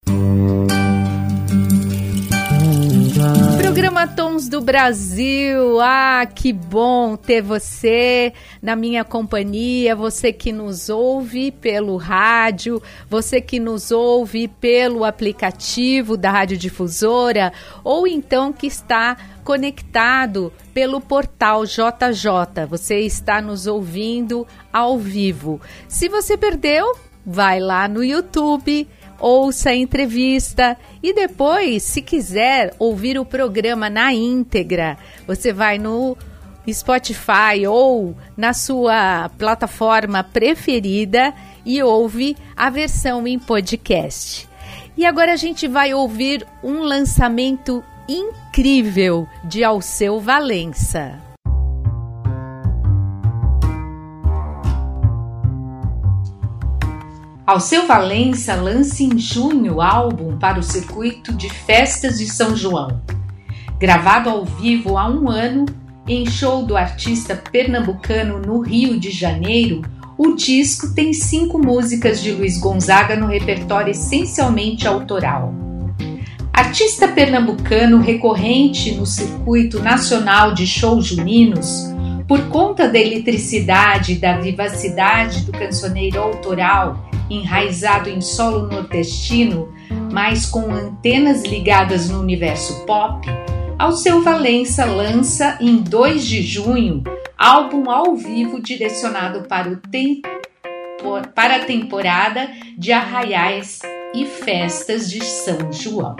Programa Tons do Brasil. Ah, que bom ter você na minha companhia, você que nos ouve pelo rádio, você que nos ouve pelo aplicativo da Rádio Difusora ou então que está conectado pelo portal JJ. Você está nos ouvindo ao vivo. Se você perdeu, vai lá no YouTube ouça a entrevista e depois, se quiser ouvir o programa na íntegra, você vai no Spotify ou na sua plataforma preferida e ouve a versão em podcast. E agora a gente vai ouvir um lançamento incrível de Alceu Valença. Alceu Valença lança em junho álbum para o circuito de festas de São João. Gravado ao vivo há um ano, em show do artista pernambucano no Rio de Janeiro, o disco tem cinco músicas de Luiz Gonzaga no repertório essencialmente autoral. Artista pernambucano recorrente no circuito nacional de shows juninos, por conta da eletricidade e da vivacidade do cancioneiro autoral enraizado em solo nordestino, mas com antenas ligadas no universo pop, Alceu Valença lança em 2 de junho álbum ao vivo direcionado para, o para a temporada de arraiais e festas de São João.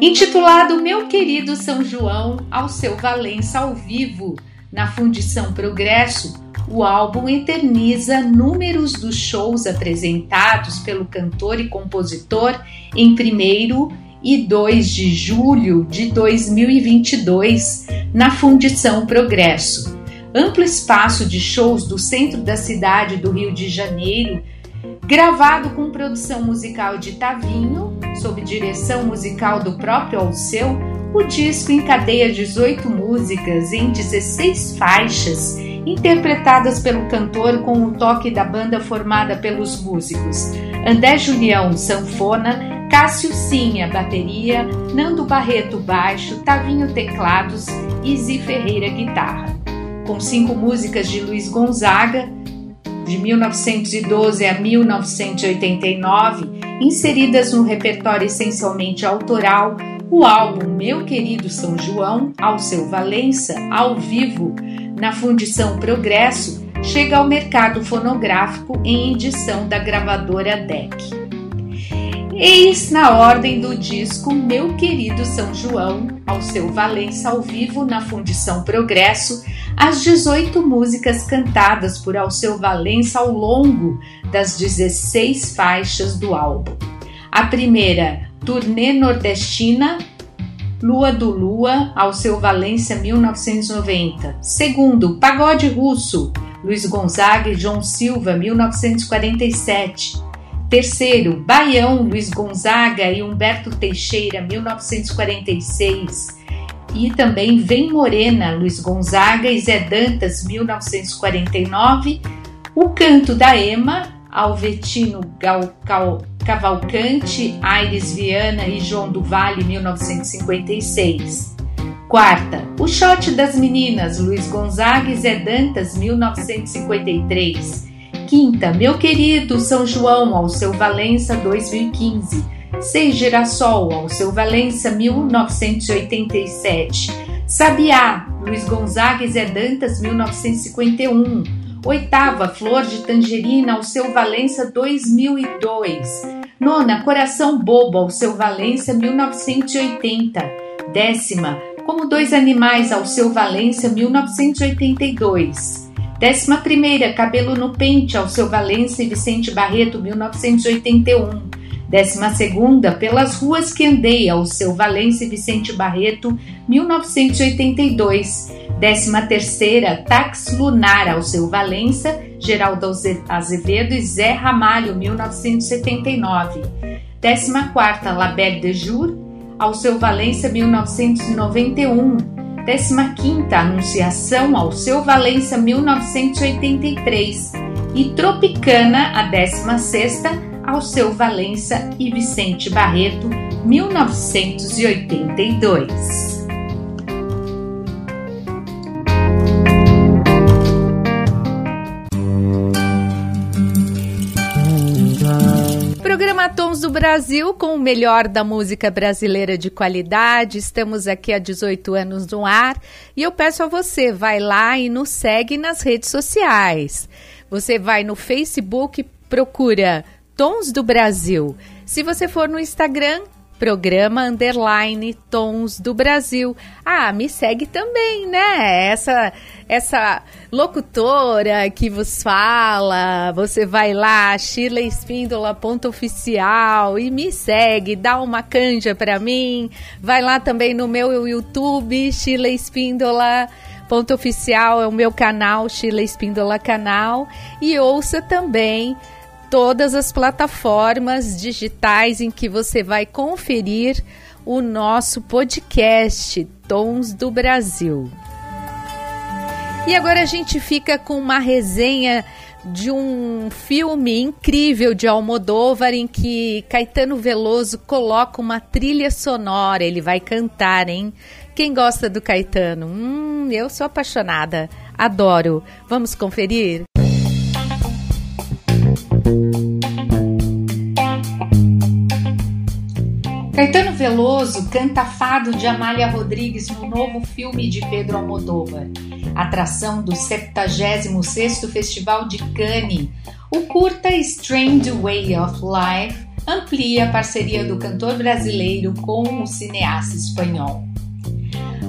Intitulado Meu Querido São João, Alceu Valença ao vivo, na Fundição Progresso, o álbum eterniza números dos shows apresentados pelo cantor e compositor em 1 e 2 de julho de 2022 na Fundição Progresso. Amplo espaço de shows do centro da cidade do Rio de Janeiro, gravado com produção musical de Tavinho, sob direção musical do próprio Alceu, o disco encadeia 18 músicas em 16 faixas interpretadas pelo cantor com o toque da banda formada pelos músicos André Julião, sanfona, Cássio Sinha, bateria, Nando Barreto, baixo, Tavinho, teclados e Zi Ferreira, guitarra. Com cinco músicas de Luiz Gonzaga, de 1912 a 1989, inseridas no repertório essencialmente autoral, o álbum Meu Querido São João, ao seu Valença, ao vivo, na Fundição Progresso, chega ao mercado fonográfico em edição da gravadora DEC. Eis na ordem do disco Meu Querido São João, ao seu Valença ao vivo na Fundição Progresso, as 18 músicas cantadas por Alceu Valença ao longo das 16 faixas do álbum. A primeira, Turnê Nordestina, Lua do Lua, ao seu Valência 1990. Segundo, Pagode Russo, Luiz Gonzaga e João Silva 1947. Terceiro, Baião, Luiz Gonzaga e Humberto Teixeira 1946. E também Vem Morena, Luiz Gonzaga e Zé Dantas 1949. O Canto da Ema, Alvetino Gal, Gal Cavalcante, Aires Viana e João do Vale, 1956. Quarta, O Shot das Meninas, Luiz Gonzaga e Zé Dantas, 1953. Quinta, Meu Querido São João, ao seu Valença, 2015. Seis Girassol, ao seu Valença, 1987. Sabiá, Luiz Gonzaga e Zé Dantas, 1951. Oitava, Flor de Tangerina, ao seu Valença 2002. Nona, Coração Bobo, ao seu Valência 1980. Décima, Como Dois Animais, ao seu Valência 1982. Décima primeira, Cabelo no Pente, ao seu Valência e Vicente Barreto 1981. Décima segunda, Pelas Ruas que Andei, ao seu Valência Vicente Barreto 1982. Décima terceira, Tax Lunar, ao seu Valença Geraldo Azevedo e Zé Ramalho, 1979. 14ª, La Belle de Jour, Alceu Valença, 1991. 15ª, Anunciação, Alceu Valença, 1983. E Tropicana, a 16ª, Alceu Valença e Vicente Barreto, 1982. Programa Tons do Brasil com o melhor da música brasileira de qualidade. Estamos aqui há 18 anos no ar e eu peço a você, vai lá e nos segue nas redes sociais. Você vai no Facebook, procura Tons do Brasil. Se você for no Instagram, programa underline Tons do Brasil. Ah, me segue também, né? Essa essa locutora que vos fala, você vai lá, Sheila Espíndola ponto oficial e me segue, dá uma canja para mim. Vai lá também no meu YouTube, Sheila Espíndola ponto oficial é o meu canal, Sheila Espíndola canal e ouça também todas as plataformas digitais em que você vai conferir o nosso podcast Tons do Brasil. E agora a gente fica com uma resenha de um filme incrível de Almodóvar em que Caetano Veloso coloca uma trilha sonora, ele vai cantar, hein? Quem gosta do Caetano? Hum, eu sou apaixonada, adoro. Vamos conferir? Caetano Veloso canta Fado de Amália Rodrigues no novo filme de Pedro Almodóvar, atração do 76º Festival de Cannes. O curta Strange Way of Life amplia a parceria do cantor brasileiro com o cineasta espanhol.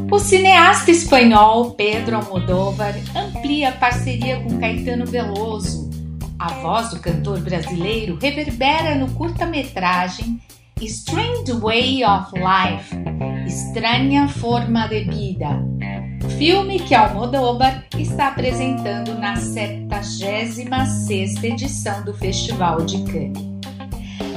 O cineasta espanhol Pedro Almodóvar amplia a parceria com Caetano Veloso. A voz do cantor brasileiro reverbera no curta-metragem Strange Way of Life Estranha Forma de Vida filme que Almodóvar está apresentando na 76ª edição do Festival de Cannes.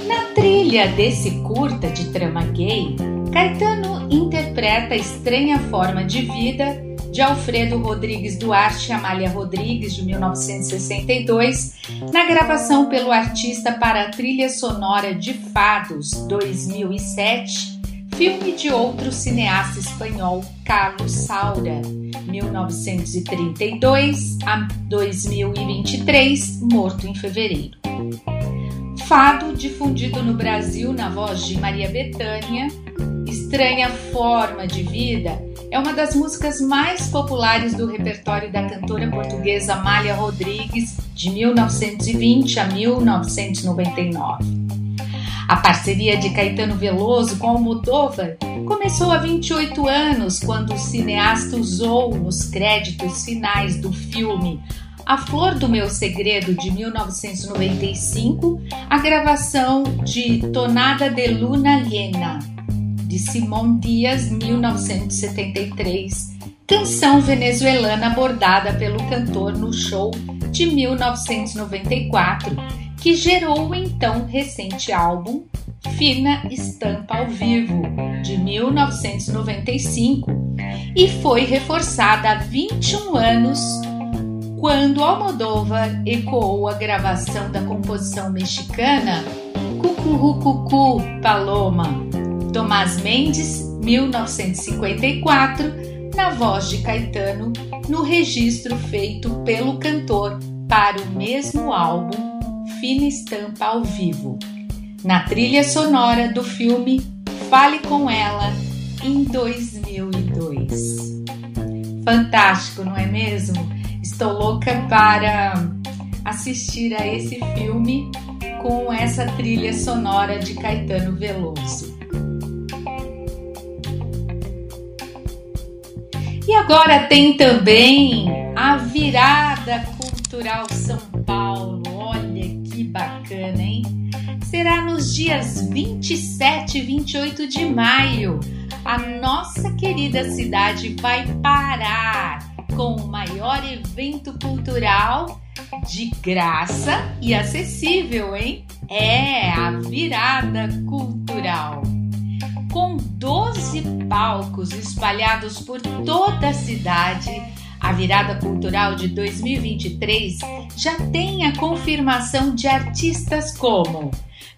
Na trilha desse curta de trama gay, Caetano interpreta Estranha Forma de Vida de Alfredo Rodrigues Duarte e Amália Rodrigues, de 1962, na gravação pelo artista para a trilha sonora de Fados, 2007, filme de outro cineasta espanhol, Carlos Saura, 1932 a 2023, morto em fevereiro. Fado, difundido no Brasil na voz de Maria Bethânia, Estranha Forma de Vida é uma das músicas mais populares do repertório da cantora portuguesa Amália Rodrigues, de 1920 a 1999. A parceria de Caetano Veloso com Almodóvar começou há 28 anos, quando o cineasta usou nos créditos finais do filme A Flor do Meu Segredo, de 1995, a gravação de Tonada de Luna Llena, de Simão Dias, 1973, canção venezuelana abordada pelo cantor no show de 1994, que gerou o então recente álbum Fina Estampa ao Vivo, de 1995, e foi reforçada há 21 anos quando Almodóvar ecoou a gravação da composição mexicana Cucurucucu Paloma, Tomás Mendes, 1954, na voz de Caetano, no registro feito pelo cantor para o mesmo álbum Fina Estampa ao Vivo, na trilha sonora do filme Fale com Ela, em 2002. Fantástico, não é mesmo? Estou louca para assistir a esse filme com essa trilha sonora de Caetano Veloso. E agora tem também a virada cultural São Paulo. Olha que bacana, hein? Será nos dias 27 e 28 de maio. A nossa querida cidade vai parar com o maior evento cultural de graça e acessível, hein? É a virada cultural. Com 12 palcos espalhados por toda a cidade, a virada cultural de 2023 já tem a confirmação de artistas como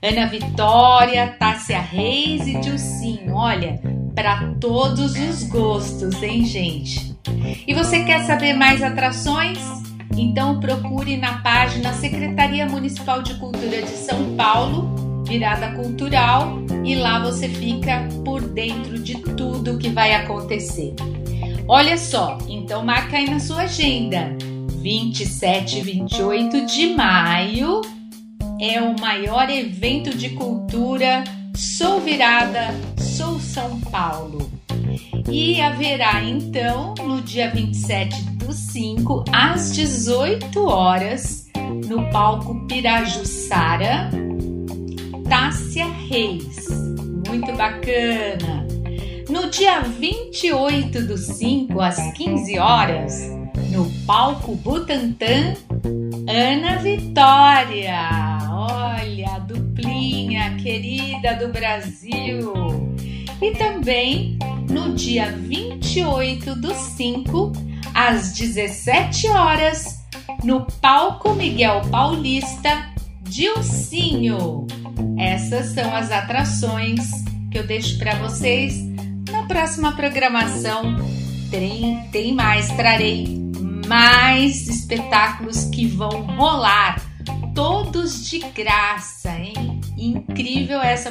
Ana Vitória, Tássia Reis e Dilcinho. Olha, para todos os gostos, hein, gente? E você quer saber mais atrações? Então procure na página Secretaria Municipal de Cultura de São Paulo, Virada Cultural, e lá você fica por dentro de tudo que vai acontecer. Olha só, então marca aí na sua agenda. 27 e 28 de maio é o maior evento de cultura Sou Virada, Sou São Paulo. E haverá então no dia 27 do 5 às 18 horas no palco Pirajussara Tássia Reis. Muito bacana. No dia 28 do 5 às 15 horas no palco Butantã Ana Vitória. Olha, duplinha querida do Brasil. E também no dia 28 do 5, às 17 horas, no palco Miguel Paulista, Dilcinho. Essas são as atrações que eu deixo para vocês na próxima programação. Tem, tem mais, trarei mais espetáculos que vão rolar, todos de graça, hein? Incrível essa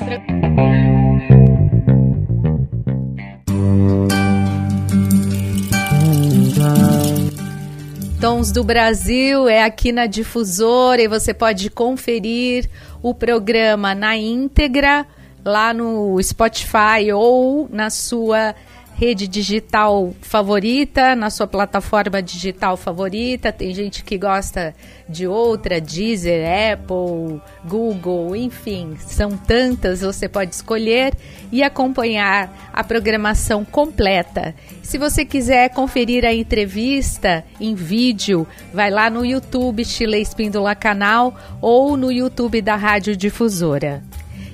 Tons do Brasil é aqui na difusora e você pode conferir o programa na íntegra lá no Spotify ou na sua rede digital favorita, na sua plataforma digital favorita. Tem gente que gosta de outra, Deezer, Apple, Google, enfim, são tantas, você pode escolher e acompanhar a programação completa. Se você quiser conferir a entrevista em vídeo, vai lá no YouTube Chile Espíndola Canal ou no YouTube da Rádio Difusora.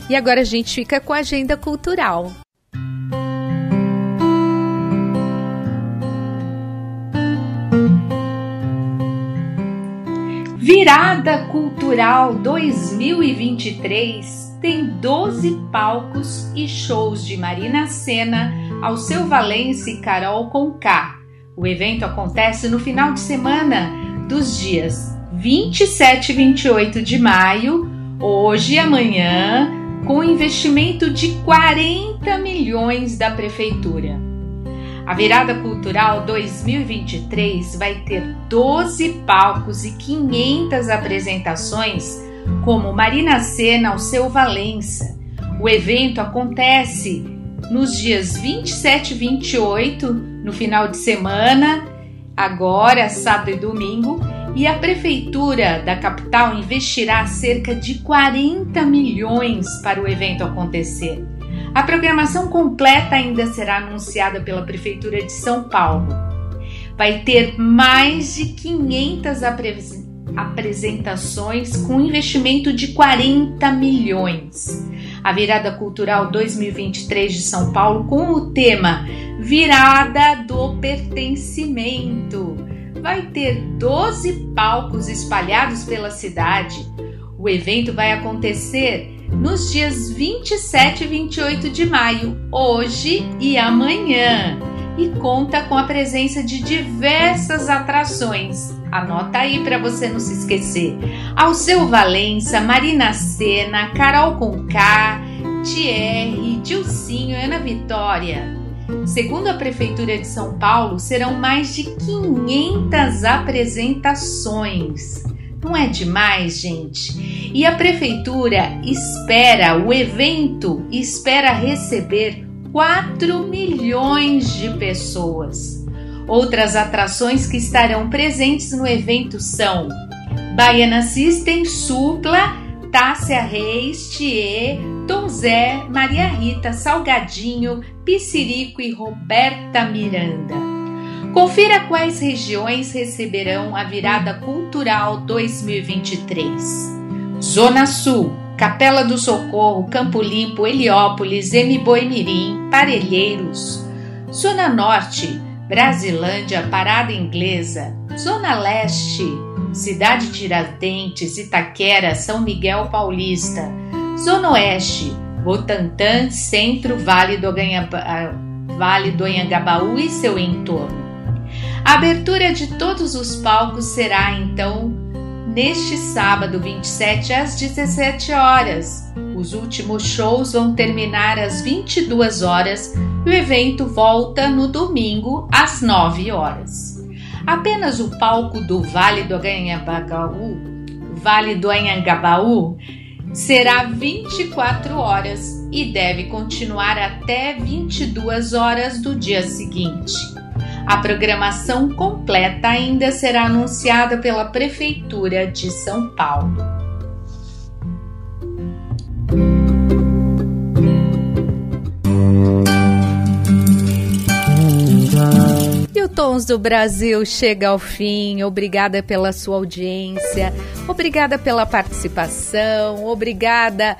E agora a gente fica com a agenda cultural. Virada Cultural 2023 tem 12 palcos e shows de Marina Senna, Alceu Valença e Carol Conká. O evento acontece no final de semana dos dias 27 e 28 de maio, hoje e amanhã, com investimento de 40 milhões da Prefeitura. A Virada Cultural 2023 vai ter 12 palcos e 500 apresentações, como Marina Sena ao seu Valença. O evento acontece nos dias 27 e 28, no final de semana, agora, sábado e domingo, e a Prefeitura da capital investirá cerca de 40 milhões para o evento acontecer. A programação completa ainda será anunciada pela Prefeitura de São Paulo. Vai ter mais de 500 apresentações com investimento de 40 milhões. A Virada Cultural 2023 de São Paulo com o tema Virada do Pertencimento. Vai ter 12 palcos espalhados pela cidade. O evento vai acontecer nos dias 27 e 28 de maio, hoje e amanhã, e conta com a presença de diversas atrações. Anota aí para você não se esquecer. Alceu Valença, Marina Sena, Carol Conká, Thierry, Dilcinho, Ana Vitória. Segundo a Prefeitura de São Paulo, serão mais de 500 apresentações. Não é demais, gente? E a prefeitura espera, o evento espera receber 4 milhões de pessoas. Outras atrações que estarão presentes no evento são Baiana System, Supla, Tássia Reis, Thier, Tom Zé, Maria Rita, Salgadinho, Piscirico e Roberta Miranda. Confira quais regiões receberão a virada cultural 2023. Zona Sul, Capela do Socorro, Campo Limpo, Heliópolis, Mirim, Parelheiros. Zona Norte, Brasilândia, Parada Inglesa. Zona Leste, Cidade Tiradentes, Itaquera, São Miguel Paulista. Zona Oeste, Botantã, Centro, Vale do, Ganhaba, vale e seu entorno. A abertura de todos os palcos será então neste sábado 27 às 17 horas. Os últimos shows vão terminar às 22 horas e o evento volta no domingo às 9 horas. Apenas o palco do Vale do Anhangabaú, Vale do Anhangabaú será 24 horas e deve continuar até 22 horas do dia seguinte. A programação completa ainda será anunciada pela Prefeitura de São Paulo. E o Tons do Brasil chega ao fim. Obrigada pela sua audiência, obrigada pela participação, obrigada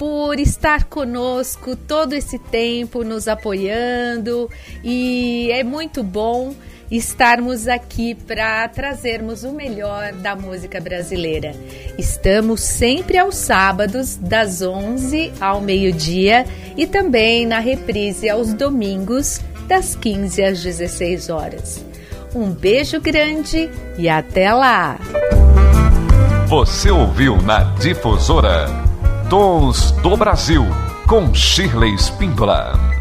por estar conosco todo esse tempo, nos apoiando e é muito bom estarmos aqui para trazermos o melhor da música brasileira. Estamos sempre aos sábados, das 11 ao meio-dia e também na reprise aos domingos, das 15 às 16 horas. Um beijo grande e até lá! Você ouviu na Difusora Tons do Brasil, com Shirley Spindola.